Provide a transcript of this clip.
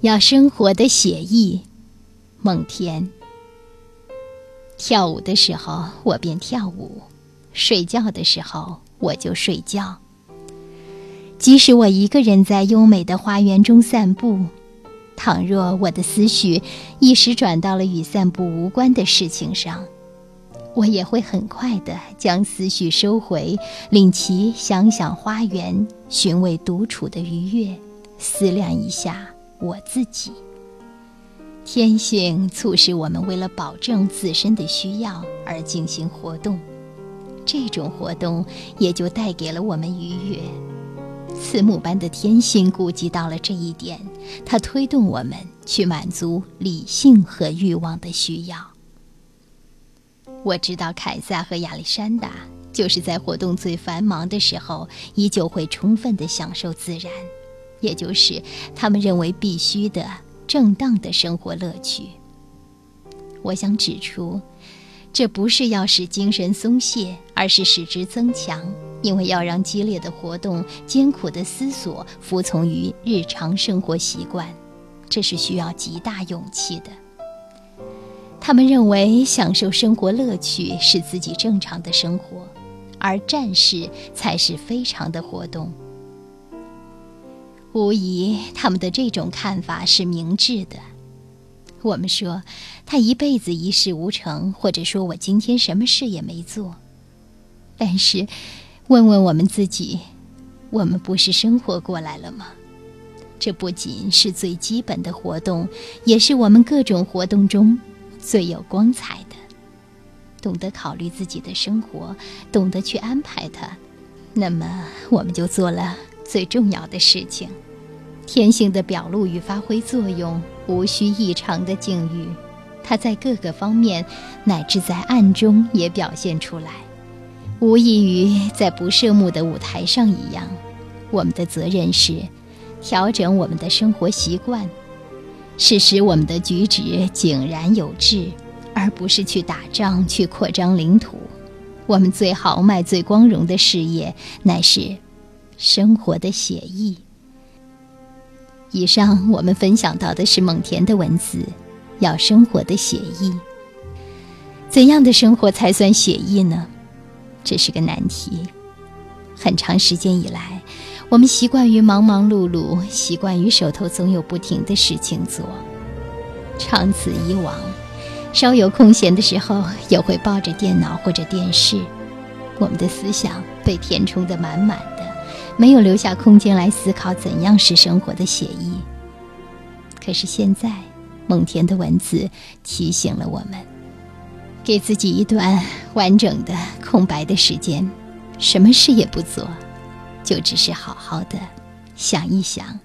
要生活的写意，孟田。跳舞的时候，我便跳舞；睡觉的时候，我就睡觉。即使我一个人在优美的花园中散步，倘若我的思绪一时转到了与散步无关的事情上，我也会很快地将思绪收回，令其想想花园，寻味独处的愉悦，思量一下。我自己，天性促使我们为了保证自身的需要而进行活动，这种活动也就带给了我们愉悦。慈母般的天性顾及到了这一点，它推动我们去满足理性和欲望的需要。我知道凯撒和亚历山大就是在活动最繁忙的时候，依旧会充分地享受自然。也就是他们认为必须的正当的生活乐趣。我想指出，这不是要使精神松懈，而是使之增强。因为要让激烈的活动、艰苦的思索服从于日常生活习惯，这是需要极大勇气的。他们认为，享受生活乐趣是自己正常的生活，而战士才是非常的活动。无疑，他们的这种看法是明智的。我们说他一辈子一事无成，或者说我今天什么事也没做。但是，问问我们自己，我们不是生活过来了吗？这不仅是最基本的活动，也是我们各种活动中最有光彩的。懂得考虑自己的生活，懂得去安排它，那么我们就做了最重要的事情。天性的表露与发挥作用，无需异常的境遇，它在各个方面，乃至在暗中也表现出来，无异于在不设目的舞台上一样。我们的责任是调整我们的生活习惯，是使我们的举止井然有致，而不是去打仗、去扩张领土。我们最豪迈、最光荣的事业，乃是生活的写意。以上我们分享到的是蒙恬的文字，要生活的写意。怎样的生活才算写意呢？这是个难题。很长时间以来，我们习惯于忙忙碌碌，习惯于手头总有不停的事情做。长此以往，稍有空闲的时候，也会抱着电脑或者电视，我们的思想被填充得满满。没有留下空间来思考怎样是生活的写意。可是现在，蒙恬的文字提醒了我们：给自己一段完整的空白的时间，什么事也不做，就只是好好的想一想。